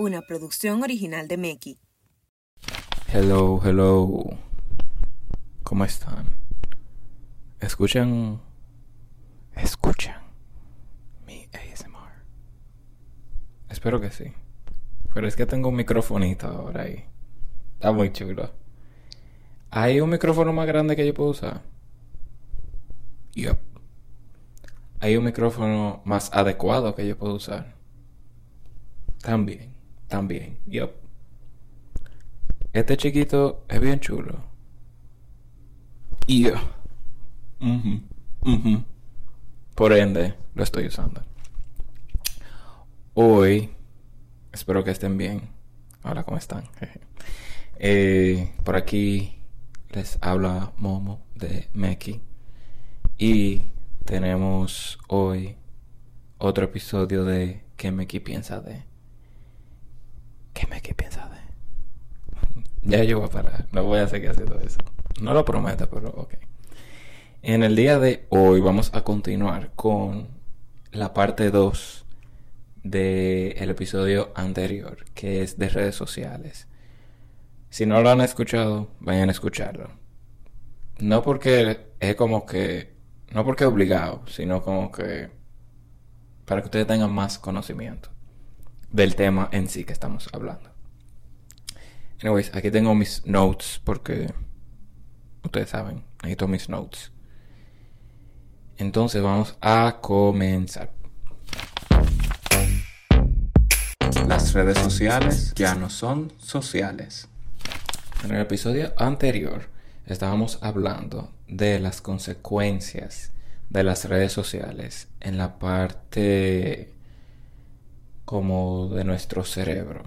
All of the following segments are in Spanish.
una producción original de Meki. Hello, hello. ¿Cómo están? ¿Escuchan? ¿Escuchan mi ASMR? Espero que sí. Pero es que tengo un microfonito ahora ahí. Está muy chulo. ¿Hay un micrófono más grande que yo puedo usar? Yup. ¿Hay un micrófono más adecuado que yo puedo usar? También, también, yup. Este chiquito es bien chulo. Y yo. Por ende, lo estoy usando. Hoy, espero que estén bien. Hola, ¿cómo están? Eh, por aquí les habla Momo de Meki. Y tenemos hoy otro episodio de ¿Qué Meki piensa de? ¿Qué Meki piensa de? ya yo voy a parar. No voy a seguir haciendo eso. No lo prometo, pero ok. En el día de hoy vamos a continuar con la parte 2 del episodio anterior, que es de redes sociales. Si no lo han escuchado, vayan a escucharlo. No porque es como que, no porque obligado, sino como que para que ustedes tengan más conocimiento del tema en sí que estamos hablando. Anyways, aquí tengo mis notes porque ustedes saben, necesito mis notes. Entonces vamos a comenzar. Las redes sociales ya no son sociales. En el episodio anterior estábamos hablando de las consecuencias de las redes sociales en la parte como de nuestro cerebro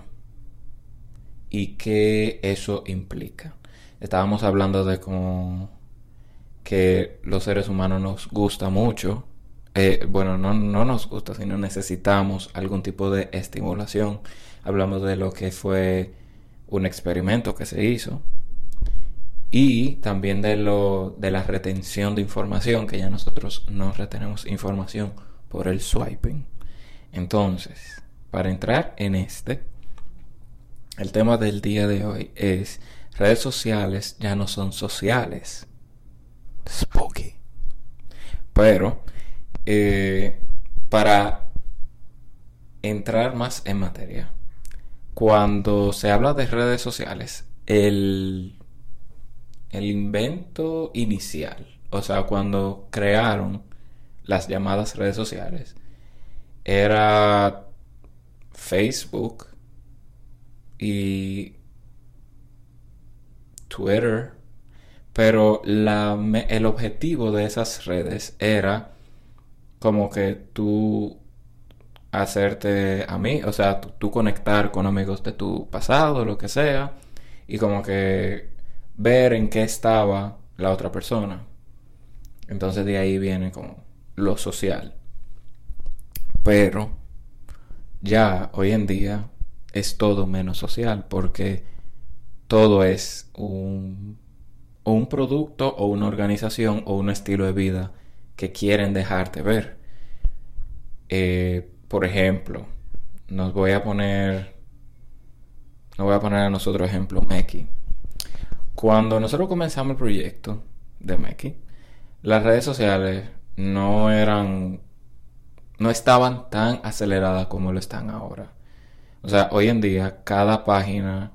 y qué eso implica. Estábamos hablando de cómo que los seres humanos nos gusta mucho eh, bueno, no, no nos gusta, sino necesitamos algún tipo de estimulación. Hablamos de lo que fue un experimento que se hizo y también de lo de la retención de información, que ya nosotros no retenemos información por el swiping. Entonces, para entrar en este, el tema del día de hoy es redes sociales ya no son sociales. Spooky. Pero eh, para entrar más en materia, cuando se habla de redes sociales, el, el invento inicial, o sea, cuando crearon las llamadas redes sociales, era Facebook y Twitter, pero la, el objetivo de esas redes era como que tú hacerte a mí, o sea, tú, conectar con amigos de tu pasado, lo que sea, y como que ver en qué estaba la otra persona. Entonces de ahí viene como lo social. Pero ya hoy en día es todo menos social porque todo es un, un producto o una organización o un estilo de vida que quieren dejarte ver. Eh, por ejemplo, nos voy a poner, nos voy a poner a nosotros ejemplo Meki. Cuando nosotros comenzamos el proyecto de Meki, las redes sociales no eran, no estaban tan aceleradas como lo están ahora. O sea, hoy en día cada página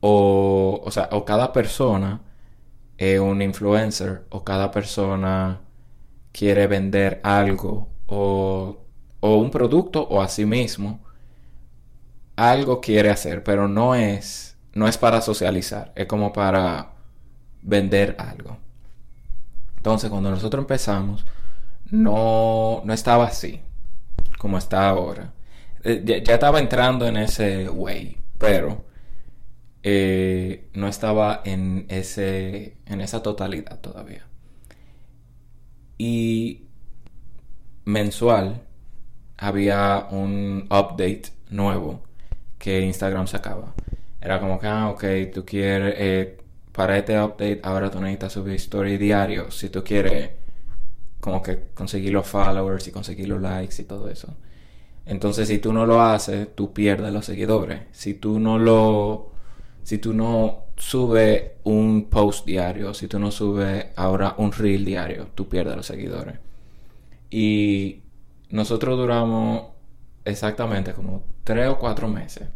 o, o sea, o cada persona es un influencer o cada persona quiere vender algo o, o un producto o a sí mismo, algo quiere hacer, pero no es, no es para socializar, es como para vender algo. Entonces, cuando nosotros empezamos, no, no estaba así, como está ahora. Eh, ya, estaba entrando en ese way, pero eh, no estaba en, ese, en esa totalidad todavía y mensual había un update nuevo que Instagram sacaba. Era como que, ah, ok, tú quieres, eh, para este update ahora tú necesitas subir story diario si tú quieres como que conseguir los followers y conseguir los likes y todo eso. Entonces, si tú no lo haces, tú pierdes los seguidores. Si tú no lo. Si tú no subes un post diario, si tú no subes ahora un reel diario, tú pierdes los seguidores. Y nosotros duramos exactamente como tres o cuatro meses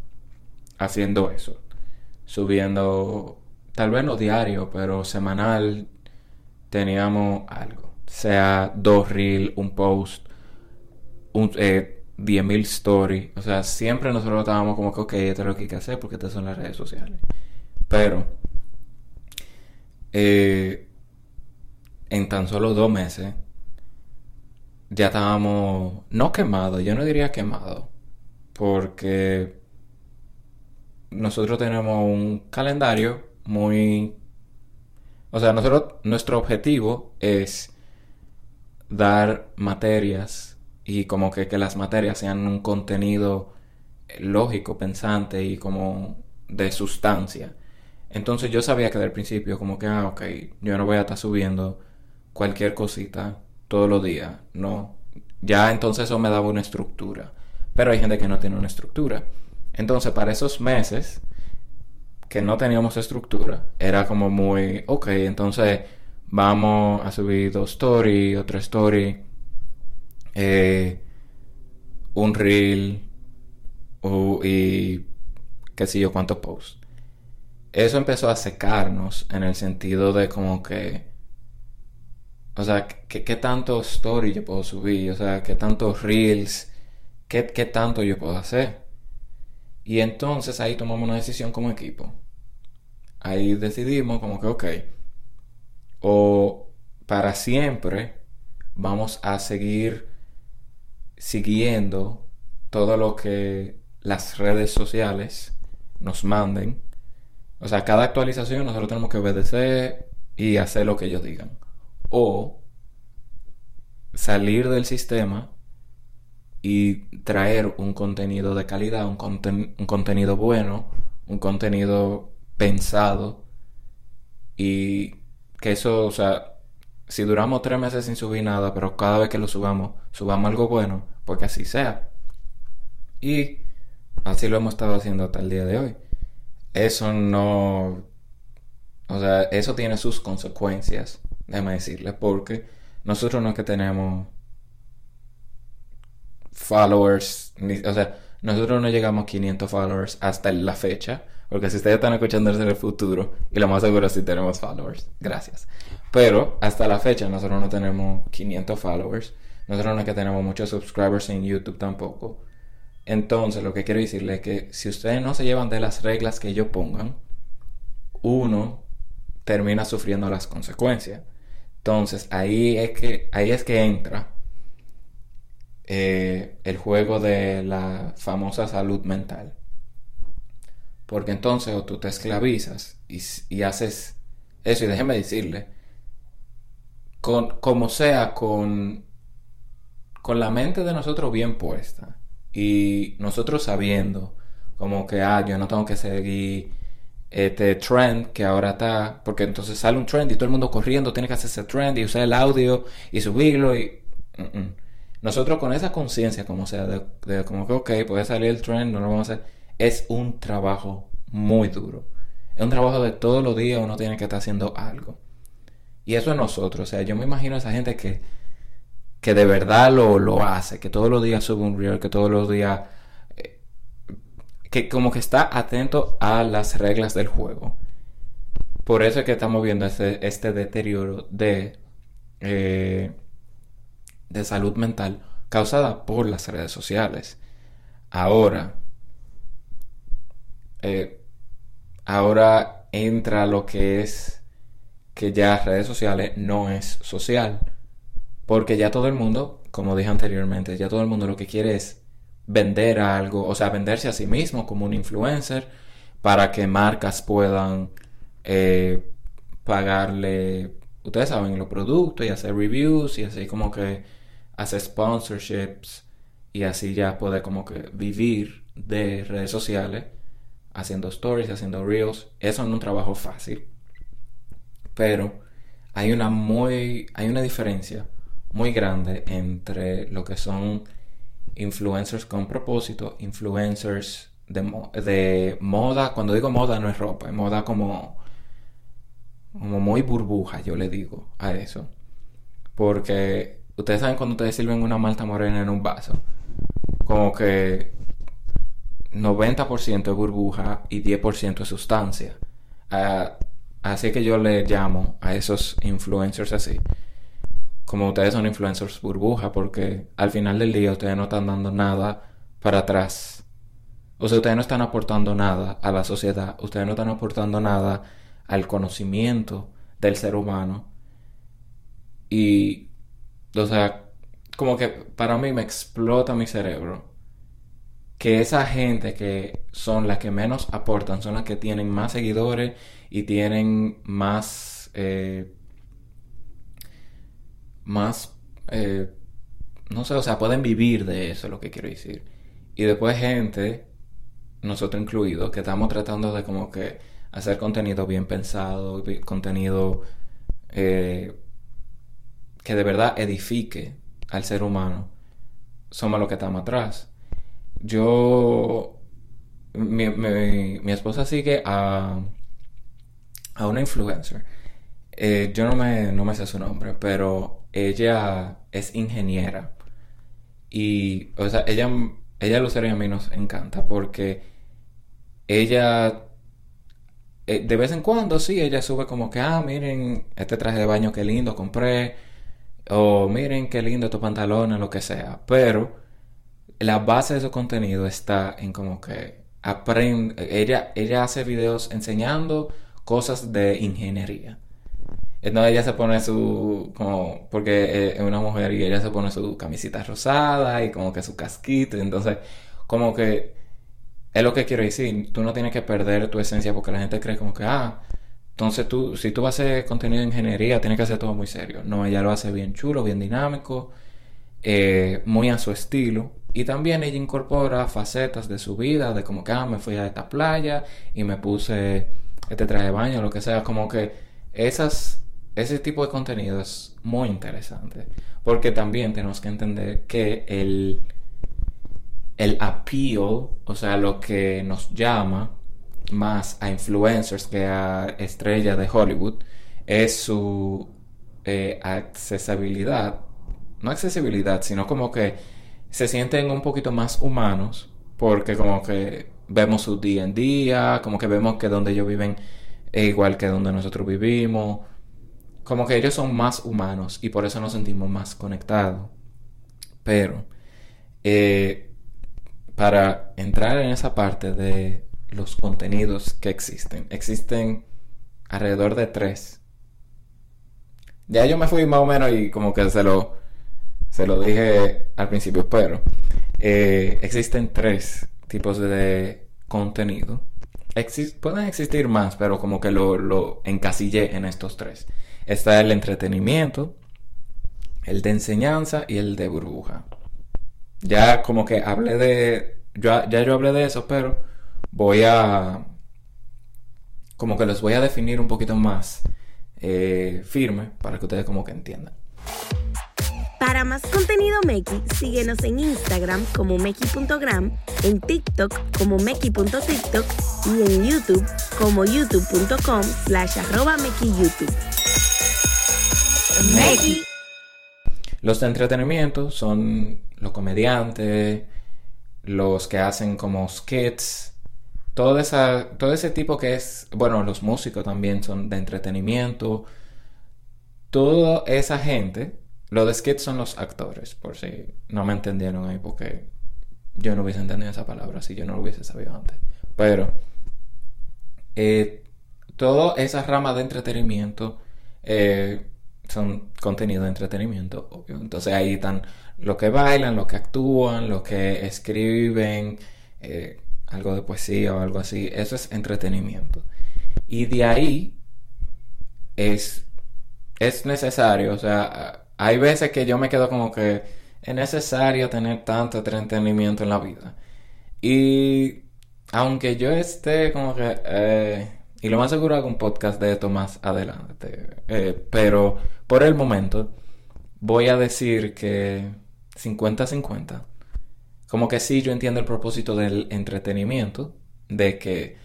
haciendo eso. Subiendo, tal vez no diario, pero semanal teníamos algo. Sea dos reel, un post, un, eh, 10.000 stories. O sea, siempre nosotros estábamos como que, ok, esto es lo que hay que hacer porque estas son las redes sociales. Pero, eh, en tan solo dos meses, ya estábamos, no quemados, yo no diría quemados, porque nosotros tenemos un calendario muy... O sea, nosotros, nuestro objetivo es dar materias y como que, que las materias sean un contenido lógico, pensante y como de sustancia. Entonces yo sabía que del principio como que, ah, ok, yo no voy a estar subiendo cualquier cosita todos los días, no. Ya entonces eso me daba una estructura. Pero hay gente que no tiene una estructura. Entonces para esos meses que no teníamos estructura, era como muy, ok, entonces vamos a subir dos stories, otra story eh, un reel y qué sé yo cuántos posts. Eso empezó a secarnos en el sentido de como que, o sea, ¿qué, qué tanto story yo puedo subir? O sea, ¿qué tantos reels? ¿Qué, ¿Qué tanto yo puedo hacer? Y entonces ahí tomamos una decisión como equipo. Ahí decidimos como que, ok, o para siempre vamos a seguir siguiendo todo lo que las redes sociales nos manden. O sea, cada actualización nosotros tenemos que obedecer y hacer lo que ellos digan. O salir del sistema y traer un contenido de calidad, un, un contenido bueno, un contenido pensado y que eso, o sea, si duramos tres meses sin subir nada, pero cada vez que lo subamos, subamos algo bueno, porque así sea. Y así lo hemos estado haciendo hasta el día de hoy. Eso no... O sea, eso tiene sus consecuencias, déjame decirle, porque nosotros no es que tenemos followers, o sea, nosotros no llegamos a 500 followers hasta la fecha, porque si ustedes están escuchando en el futuro, y lo más seguro es si tenemos followers, gracias. Pero hasta la fecha nosotros no tenemos 500 followers. Nosotros no es que tenemos muchos subscribers en YouTube tampoco. Entonces lo que quiero decirle es que si ustedes no se llevan de las reglas que ellos pongan, uno termina sufriendo las consecuencias. Entonces ahí es que, ahí es que entra eh, el juego de la famosa salud mental. Porque entonces o tú te esclavizas y, haces eso, y déjeme decirle, con, como sea, con, con la mente de nosotros bien puesta y nosotros sabiendo como que, ah, yo no tengo que seguir este trend que ahora está, porque entonces sale un trend y todo el mundo corriendo tiene que hacer ese trend y usar el audio y subirlo y... Nosotros con esa conciencia, como sea, de, de, como que, ok, puede salir el trend, no lo vamos a hacer es un trabajo muy duro. Es un trabajo de todos los días uno tiene que estar haciendo algo. Y eso es nosotros. O sea, yo me imagino a esa gente que, que de verdad lo, lo hace, que todos los días sube un reel, que todos los días... Eh, que como que está atento a las reglas del juego. Por eso es que estamos viendo este, este deterioro de, eh, de salud mental causada por las redes sociales. Ahora, eh, ahora entra lo que es que ya redes sociales no es social. Porque ya todo el mundo, como dije anteriormente, ya todo el mundo lo que quiere es vender algo, o sea, venderse a sí mismo como un influencer para que marcas puedan eh, pagarle, ustedes saben, los productos y hacer reviews y así como que hacer sponsorships y así ya puede como que vivir de redes sociales haciendo stories, haciendo reels. Eso no es un trabajo fácil. Pero hay una muy. hay una diferencia muy grande entre lo que son influencers con propósito, influencers de, de moda. Cuando digo moda no es ropa, es moda como, como muy burbuja, yo le digo a eso. Porque ustedes saben cuando ustedes sirven una malta morena en un vaso, como que 90% es burbuja y 10% es sustancia. Ah, así que yo le llamo a esos influencers así. Como ustedes son influencers burbuja, porque al final del día ustedes no están dando nada para atrás. O sea, ustedes no están aportando nada a la sociedad, ustedes no están aportando nada al conocimiento del ser humano. Y, o sea, como que para mí me explota mi cerebro que esa gente que son las que menos aportan, son las que tienen más seguidores y tienen más, eh, más, eh, no sé, o sea, pueden vivir de eso, lo que quiero decir. Y después gente, nosotros incluidos, que estamos tratando de como que hacer contenido bien pensado, contenido eh, que de verdad edifique al ser humano, somos los que estamos atrás. Yo. Mi, mi, esposa sigue a. a una influencer. Eh, yo no me, no me sé su nombre, pero ella es ingeniera. Y, o sea, ella, ella Lucero y a mí nos encanta porque ella, eh, de vez en cuando, sí, ella sube como que, ah, miren, este traje de baño, qué lindo, compré. O miren, qué lindo estos pantalones, lo que sea. Pero la base de su contenido está en como que aprende, ella, ella hace videos enseñando cosas de ingeniería. Entonces ella se pone su, como, porque es una mujer y ella se pone su camisita rosada y como que su casquito. entonces, como que es lo que quiero decir. Tú no tienes que perder tu esencia porque la gente cree como que, ah, entonces tú, si tú vas a hacer contenido de ingeniería, tienes que hacer todo muy serio. No, ella lo hace bien chulo, bien dinámico, eh, muy a su estilo. Y también ella incorpora facetas de su vida, de como que, ah, me fui a esta playa y me puse este traje de baño, lo que sea, como que esas, ese tipo de contenido es muy interesante. Porque también tenemos que entender que el, el appeal, o sea, lo que nos llama más a influencers que a estrellas de Hollywood, es su eh, accesibilidad. No accesibilidad, sino como que se sienten un poquito más humanos porque como que vemos su día en día, como que vemos que donde ellos viven es igual que donde nosotros vivimos, como que ellos son más humanos y por eso nos sentimos más conectados. Pero eh, para entrar en esa parte de los contenidos que existen, existen alrededor de tres. Ya yo me fui más o menos y como que se lo se lo dije al principio, pero eh, existen tres tipos de contenido. pueden existir más, pero como que lo, encasillé en estos tres. Está el entretenimiento, el de enseñanza y el de burbuja. Ya como que hablé de... Ya yo hablé de eso, pero voy a... Como que los voy a definir un poquito más eh, firme para que ustedes como que entiendan. Para más contenido Meki, síguenos en Instagram como Meki.gram, en TikTok como Meki.tiktok y en YouTube como youtube.com slash arroba YouTube. Meki. Los de entretenimiento son los comediantes, los que hacen como skits, todo, esa, todo ese tipo que es, bueno, los músicos también son de entretenimiento. Toda esa gente los de skits son los actores, por si no me entendieron ahí, porque yo no hubiese entendido esa palabra si yo no lo hubiese sabido antes. Pero eh, toda esa rama de entretenimiento eh, son contenido de entretenimiento, obvio. Entonces ahí están los que bailan, los que actúan, los que escriben, eh, algo de poesía o algo así. Eso es entretenimiento. Y de ahí es, es necesario, o sea, hay veces que yo me quedo como que es necesario tener tanto entretenimiento en la vida. Y aunque yo esté como que... Eh, y lo más seguro hago un podcast de esto más adelante. Eh, pero por el momento voy a decir que 50-50 como que sí yo entiendo el propósito del entretenimiento, de que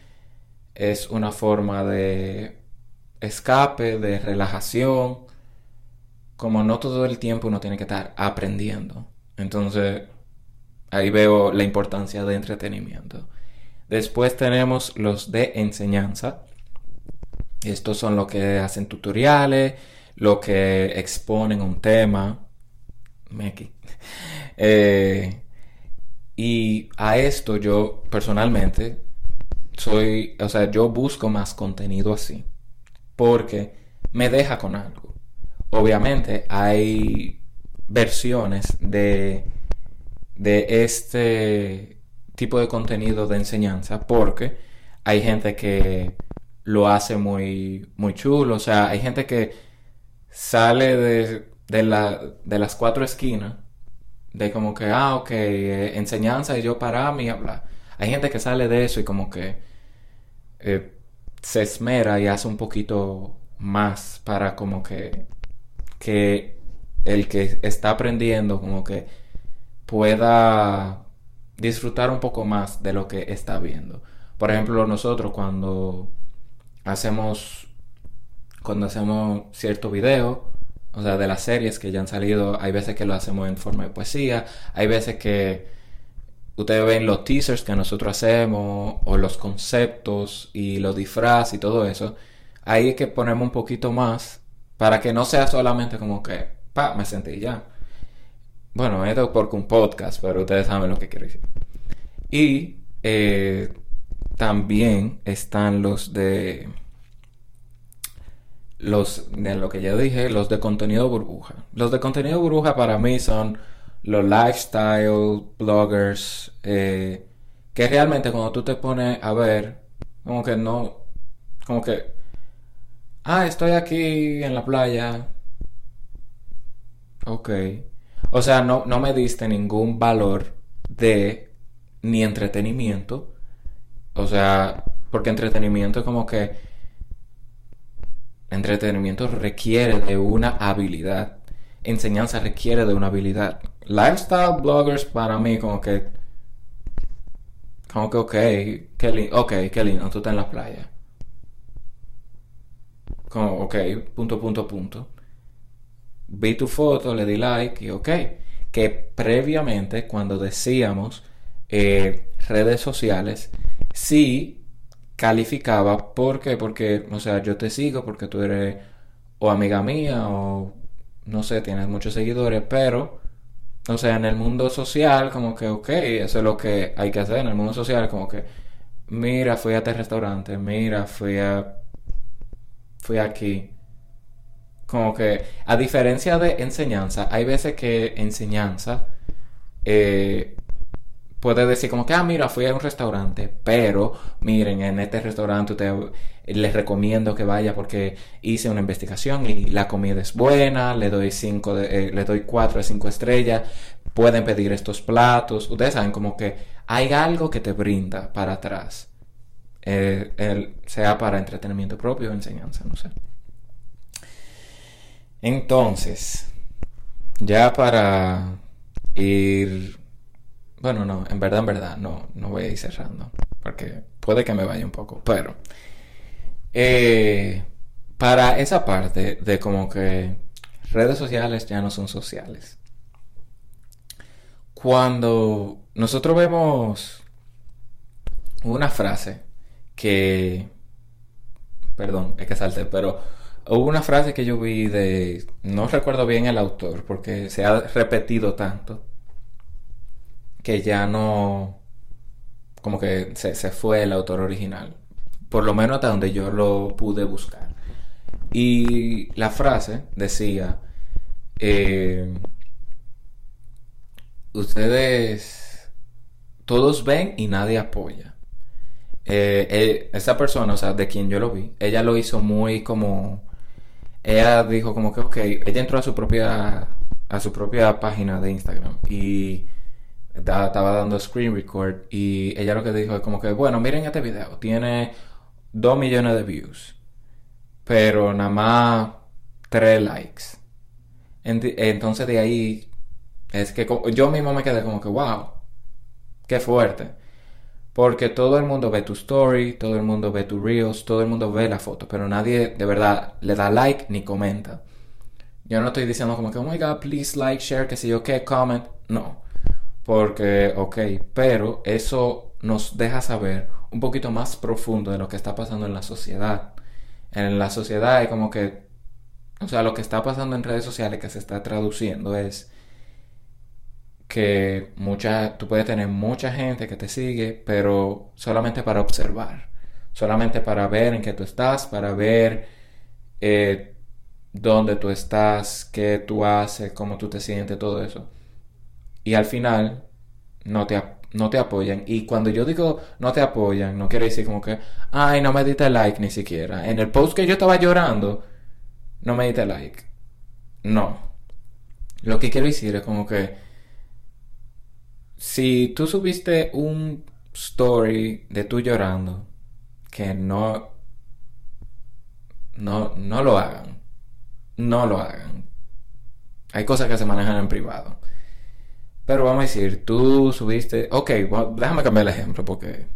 es una forma de escape, de relajación, como no todo el tiempo uno tiene que estar aprendiendo. Entonces, ahí veo la importancia de entretenimiento. Después tenemos los de enseñanza. Estos son los que hacen tutoriales, los que exponen un tema. Eh, y a esto yo personalmente soy, o sea, yo busco más contenido así. Porque me deja con algo. Obviamente hay versiones de, de este tipo de contenido de enseñanza porque hay gente que lo hace muy, muy chulo. O sea, hay gente que sale de, de, la, de las cuatro esquinas de como que, ah, ok, eh, enseñanza y yo para mí hablar. Hay gente que sale de eso y como que eh, se esmera y hace un poquito más para como que, que el que está aprendiendo como que pueda disfrutar un poco más de lo que está viendo. Por ejemplo, nosotros cuando hacemos cuando hacemos cierto video, o sea, de las series que ya han salido, hay veces que lo hacemos en forma de poesía, hay veces que ustedes ven los teasers que nosotros hacemos, o los conceptos y los disfraces y todo eso. Ahí es que ponemos un poquito más para que no sea solamente como que, pa, me sentí ya. Bueno, esto es porque un podcast, pero ustedes saben lo que quiero decir. Y eh, también están los de los de lo que ya dije, los de contenido burbuja. Los de contenido burbuja para mí son los lifestyle bloggers, eh, que realmente cuando tú te pones a ver, como que no, como que, ah, estoy aquí en la playa, ok. O sea, no, no me diste ningún valor de ni entretenimiento. O sea, porque entretenimiento es como que entretenimiento requiere de una habilidad. Enseñanza requiere de una habilidad. Lifestyle bloggers para mí como que... Como que ok, qué lindo, ok, qué lindo, tú estás en la playa. Como, ok, punto, punto, punto. Vi tu foto, le di like y ok. Que previamente cuando decíamos eh, redes sociales, sí calificaba. ¿Por qué? Porque, o sea, yo te sigo porque tú eres o amiga mía o no sé, tienes muchos seguidores, pero, o sea, en el mundo social, como que, ok, eso es lo que hay que hacer. En el mundo social, como que, mira, fui a este restaurante, mira, fui a. fui aquí. Como que, a diferencia de enseñanza, hay veces que enseñanza eh, puede decir como que, ah, mira, fui a un restaurante, pero miren, en este restaurante les recomiendo que vaya porque hice una investigación y la comida es buena, le doy cinco de, eh, le doy cuatro de cinco estrellas, pueden pedir estos platos, ustedes saben como que hay algo que te brinda para atrás, eh, sea para entretenimiento propio o enseñanza, no sé. Entonces, ya para ir bueno, no, en verdad, en verdad, no, no voy a ir cerrando. Porque puede que me vaya un poco. Pero, eh, para esa parte de como que redes sociales ya no son sociales. Cuando nosotros vemos una frase que, perdón, es que salte, pero hubo una frase que yo vi de, no recuerdo bien el autor porque se ha repetido tanto, que ya no, como que se, fue el autor original, por lo menos hasta donde yo lo pude buscar. Y la frase decía, eh, ustedes todos ven y nadie apoya. Eh, eh, esa persona, o sea, de quien yo lo vi, ella lo hizo muy como, ella dijo como que, ok, ella entró a su propia, a su propia página de Instagram y estaba dando screen record y ella lo que dijo es como que, bueno, miren este video, tiene 2 millones de views, pero nada más 3 likes. Entonces de ahí es que yo mismo me quedé como que, wow, Qué fuerte. Porque todo el mundo ve tu story, todo el mundo ve tu reels, todo el mundo ve la foto, pero nadie de verdad le da like ni comenta. Yo no estoy diciendo como que, oh my god, please like, share, que si yo qué, comment. No. Porque, ok, pero eso nos deja saber un poquito más profundo de lo que está pasando en la sociedad. En la sociedad hay como que, o sea, lo que está pasando en redes sociales que se está traduciendo es que mucha, tú puedes tener mucha gente que te sigue, pero solamente para observar, solamente para ver en qué tú estás, para ver eh, dónde tú estás, qué tú haces, cómo tú te sientes, todo eso. Y al final no te, no te apoyan. Y cuando yo digo no te apoyan, no quiere decir como que, ay, no me diste like ni siquiera. En el post que yo estaba llorando, no me diste like. No. Lo que quiero decir es como que si tú subiste un story de tú llorando, que no, no, no lo hagan. No lo hagan. Hay cosas que se manejan en privado. Pero vamos a decir, tú subiste, ok, déjame cambiar el ejemplo porque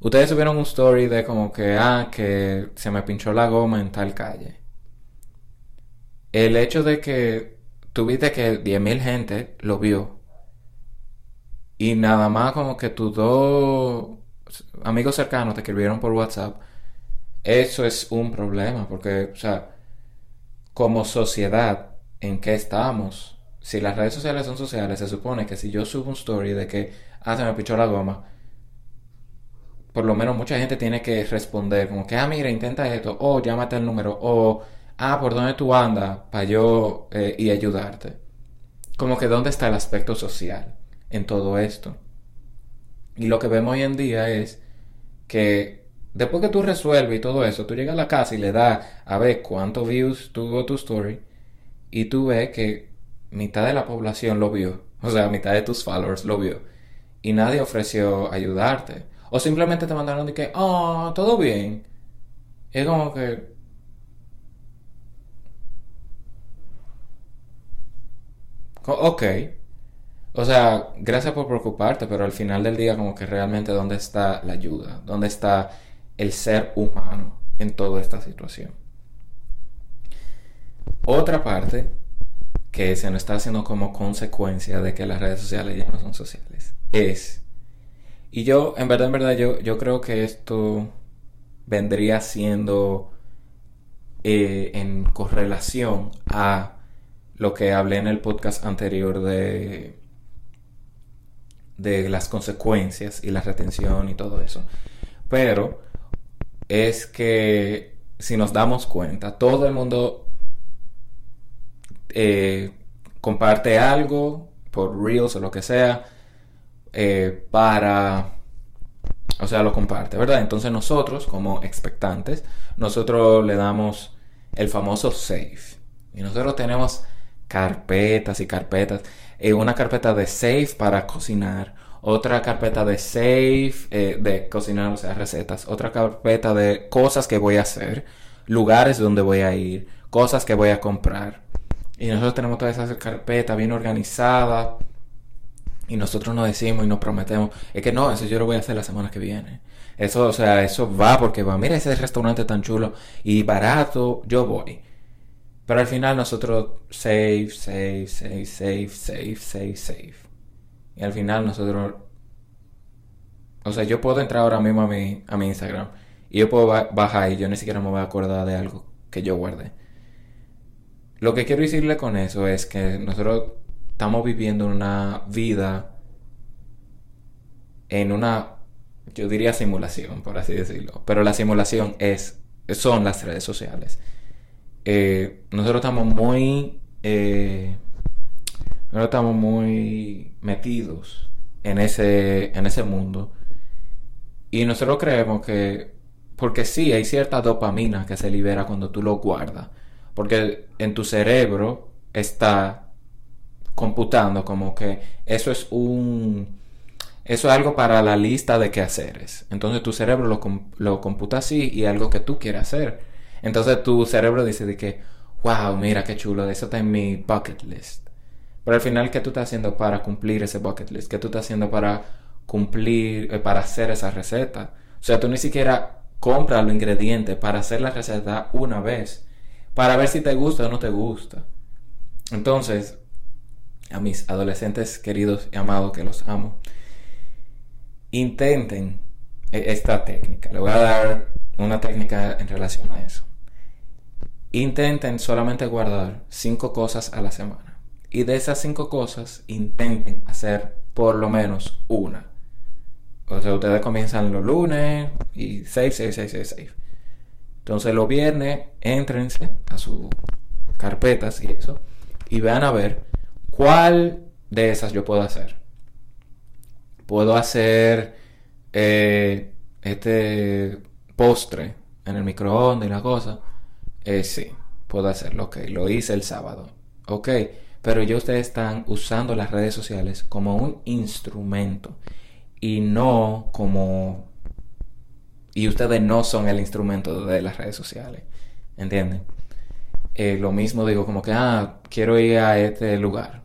ustedes subieron un story de como que, ah, que se me pinchó la goma en tal calle. El hecho de que tuviste que 10.000 gente lo vio y nada más como que tus dos amigos cercanos te escribieron por WhatsApp, eso es un problema, porque, o sea, como sociedad, ¿en qué estamos? Si las redes sociales son sociales, se supone que si yo subo un story de que, ah, se me pichó la goma, por lo menos mucha gente tiene que responder, como que, ah, mira, intenta esto, o llámate el número, o, ah, ¿por dónde tú andas? Para yo eh, y ayudarte. Como que, ¿dónde está el aspecto social? En todo esto. Y lo que vemos hoy en día es que después que tú resuelves y todo eso, tú llegas a la casa y le das a ver cuántos views tuvo tu story y tú ves que mitad de la población lo vio, o sea, mitad de tus followers lo vio y nadie ofreció ayudarte. O simplemente te mandaron de que, oh, todo bien. es como que... Ok, o sea, gracias por preocuparte, pero al final del día como que realmente dónde está la ayuda, dónde está el ser humano en toda esta situación. Otra parte que se nos está haciendo como consecuencia de que las redes sociales ya no son sociales es, y yo, en verdad, en verdad, yo, yo creo que esto vendría siendo eh, en correlación a lo que hablé en el podcast anterior de de las consecuencias y la retención y todo eso. Pero es que si nos damos cuenta, todo el mundo eh, comparte algo por Reels o lo que sea eh, para... O sea, lo comparte, ¿verdad? Entonces nosotros, como expectantes, nosotros le damos el famoso save. Y nosotros tenemos carpetas y carpetas. Eh, una carpeta de save para cocinar, otra carpeta de save eh, de cocinar, o sea, recetas, otra carpeta de cosas que voy a hacer, lugares donde voy a ir, cosas que voy a comprar. Y nosotros tenemos toda esa carpeta bien organizada. Y nosotros nos decimos y nos prometemos, es que no, eso yo lo voy a hacer la semana que viene. Eso, o sea, eso va porque va, mira ese restaurante tan chulo y barato, yo voy. Pero al final nosotros save, save, save, save, save, save, save. Y al final nosotros... O sea, yo puedo entrar ahora mismo a mi, a mi Instagram y yo puedo bajar y yo ni siquiera me voy a acordar de algo que yo guardé. Lo que quiero decirle con eso es que nosotros estamos viviendo una vida en una, yo diría simulación, por así decirlo. Pero la simulación es, son las redes sociales. Eh, nosotros estamos muy... Eh, nosotros estamos muy metidos en ese, en ese mundo. Y nosotros creemos que... Porque sí, hay cierta dopamina que se libera cuando tú lo guardas. Porque en tu cerebro está computando como que eso es un... Eso es algo para la lista de quehaceres. Entonces tu cerebro lo, lo computa así y algo que tú quieres hacer. Entonces tu cerebro dice de que, wow, mira qué chulo, eso está en mi bucket list. Pero al final, ¿qué tú estás haciendo para cumplir ese bucket list? ¿Qué tú estás haciendo para cumplir, eh, para hacer esa receta. O sea, tú ni siquiera compras los ingredientes para hacer la receta una vez, para ver si te gusta o no te gusta. Entonces, a mis adolescentes queridos y amados que los amo, intenten e-, esta técnica. Le voy a dar una técnica en relación a eso. Intenten solamente guardar cinco cosas a la semana. Y de esas cinco cosas, intenten hacer por lo menos una. O sea, ustedes comienzan los lunes y 6, 6, 6, 6, 6. Entonces los viernes, entrense a sus carpetas y eso. Y vean a ver cuál de esas yo puedo hacer. Puedo hacer eh, este postre en el microondas y la cosa. Eh, sí, puedo hacerlo. Ok, lo hice el sábado. Ok, pero ya ustedes están usando las redes sociales como un instrumento y no como... Y ustedes no son el instrumento de las redes sociales. ¿Entienden? Eh, lo mismo digo como que, ah, quiero ir a este lugar.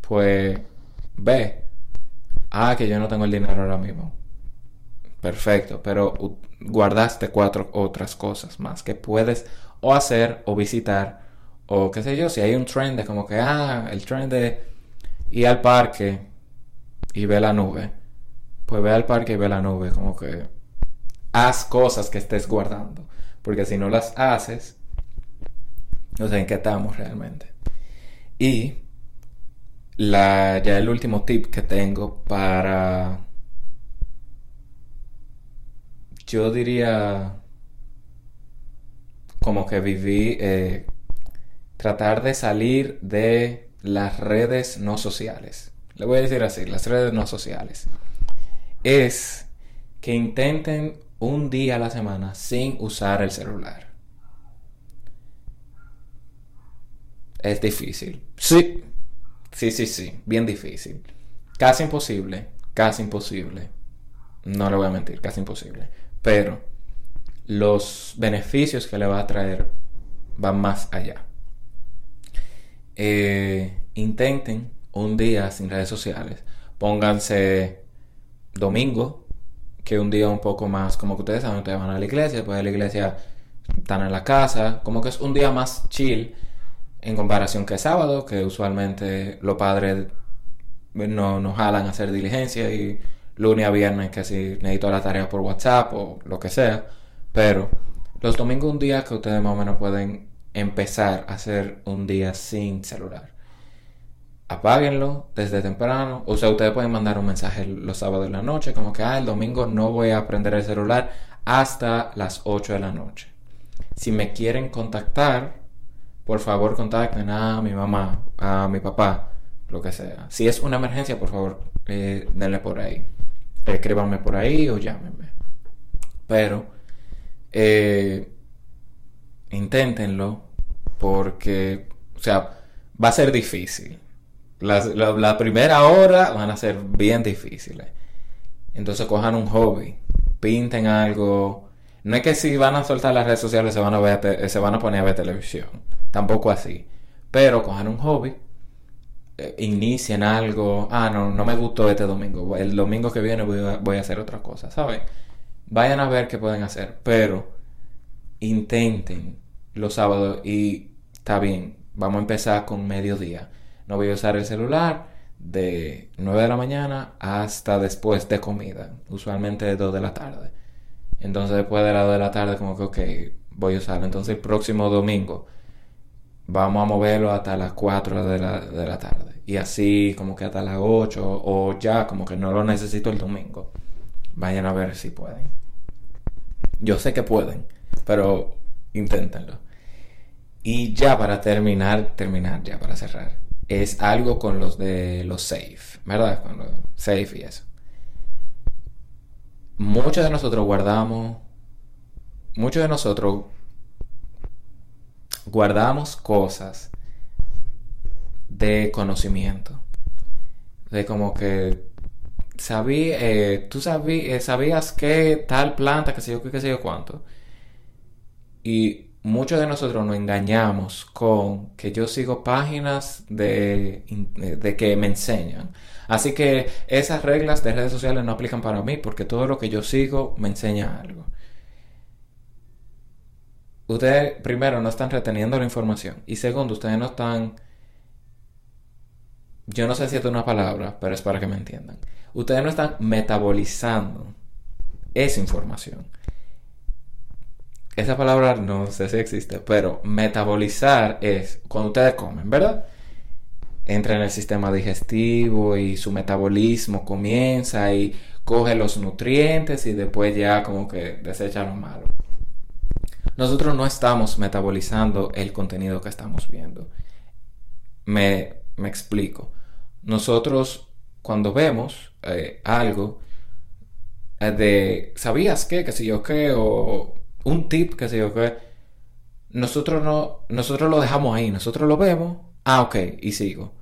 Pues ve. Ah, que yo no tengo el dinero ahora mismo. Perfecto, pero guardaste cuatro otras cosas más que puedes o hacer o visitar o qué sé yo, si hay un trend de como que, ah, el trend de ir al parque y ve la nube pues ve al parque y ve la nube, como que haz cosas que estés guardando, porque si no las haces, no sé en qué estamos realmente. Y la, ya el último tip que tengo para, yo diría, como que viví, eh, tratar de salir de las redes no sociales. Le voy a decir así, las redes no sociales es que intenten un día a la semana sin usar el celular. Es difícil. Sí. Sí, sí, sí. Bien difícil. Casi imposible. Casi imposible. No le voy a mentir, casi imposible. Pero los beneficios que le va a traer van más allá. Eh, intenten un día sin redes sociales. Pónganse domingo, que un día un poco más, como que ustedes saben, ustedes van a la iglesia, después de la iglesia están en la casa, como que es un día más chill en comparación que sábado, que usualmente los padres no nos jalan a hacer diligencia y lunes a viernes que si necesito la tarea por WhatsApp o lo que sea, pero los domingos un día que ustedes más o menos pueden empezar a hacer un día sin celular apáguenlo desde temprano. O sea, ustedes pueden mandar un mensaje los sábados de la noche, como que, ah, el domingo no voy a prender el celular hasta las 8 de la noche. Si me quieren contactar, por favor contacten a mi mamá, a mi papá, lo que sea. Si es una emergencia, por favor, eh, denle por ahí. Escríbanme por ahí o llámenme. Pero, eh, inténtenlo porque, o sea, va a ser difícil la, primera hora van a ser bien difíciles. Entonces cojan un hobby, pinten algo. No es que si van a soltar las redes sociales se van a, se van a poner a ver televisión. Tampoco así. Pero cojan un hobby, eh, inicien algo. Ah, no, no me gustó este domingo. El domingo que viene voy a, voy a hacer otra cosa, ¿saben? Vayan a ver qué pueden hacer. Pero intenten los sábados y está bien. Vamos a empezar con mediodía no voy a usar el celular de 9 de la mañana hasta después de comida, usualmente de 2 de la tarde. Entonces después de las 2 de la tarde como que, ok, voy a usarlo. Entonces el próximo domingo vamos a moverlo hasta las 4 de la, de la tarde. Y así como que hasta las 8 o ya como que no lo necesito el domingo. Vayan a ver si pueden. Yo sé que pueden, pero inténtenlo. Y ya para terminar, terminar ya para cerrar es algo con los de los safe, ¿verdad? Con los safe y eso. Muchos de nosotros guardamos, muchos de nosotros guardamos cosas de conocimiento. De como que sabí, eh, tú sabí, eh, sabías que tal planta, que sé yo, que sé yo cuánto. Y muchos de nosotros nos engañamos con que yo sigo páginas de, de, que me enseñan. Así que esas reglas de redes sociales no aplican para mí porque todo lo que yo sigo me enseña algo. Ustedes, primero, no están reteniendo la información. Y segundo, ustedes no están... Yo no sé si es una palabra, pero es para que me entiendan. Ustedes no están metabolizando esa información esa palabra no sé si existe, pero metabolizar es cuando ustedes comen, ¿verdad? Entra en el sistema digestivo y su metabolismo comienza y coge los nutrientes y después ya como que desecha lo malo. Nosotros no estamos metabolizando el contenido que estamos viendo. Me, explico. Nosotros cuando vemos eh, algo eh, de, ¿sabías qué? Que si yo qué? O un tip, que sé yo, que nosotros no, nosotros lo dejamos ahí, nosotros lo vemos, ah, ok, y sigo.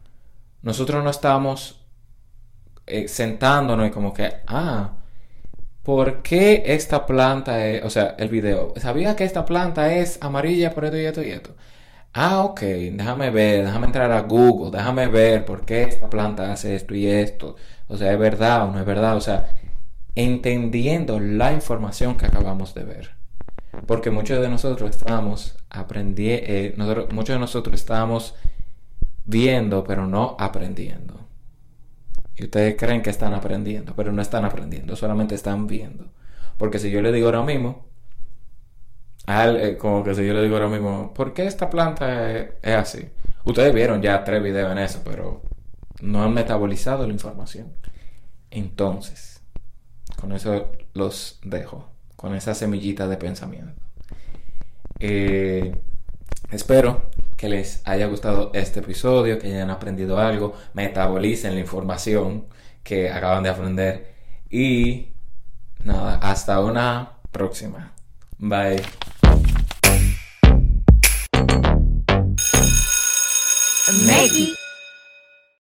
Nosotros no estamos eh, sentándonos y como que, ah, ¿por qué esta planta es, o sea, el video, ¿sabía que esta planta es amarilla por esto y esto y esto? Ah, ok, déjame ver, déjame entrar a Google, déjame ver por qué esta planta hace esto y esto. O sea, ¿es verdad o no es verdad? O sea, entendiendo la información que acabamos de ver. Porque muchos de nosotros estamos aprendiendo, eh, muchos de nosotros estamos viendo, pero no aprendiendo. Y ustedes creen que están aprendiendo, pero no están aprendiendo, solamente están viendo. Porque si yo le digo ahora mismo, eh, como que si yo le digo ahora mismo, ¿por qué esta planta es, así? Ustedes vieron ya tres videos en eso, pero no han metabolizado la información. Entonces, con eso los dejo con esa semillita de pensamiento. Eh, espero que les haya gustado este episodio, que hayan aprendido algo, metabolicen la información que acaban de aprender y nada, hasta una próxima. Bye. Maggie.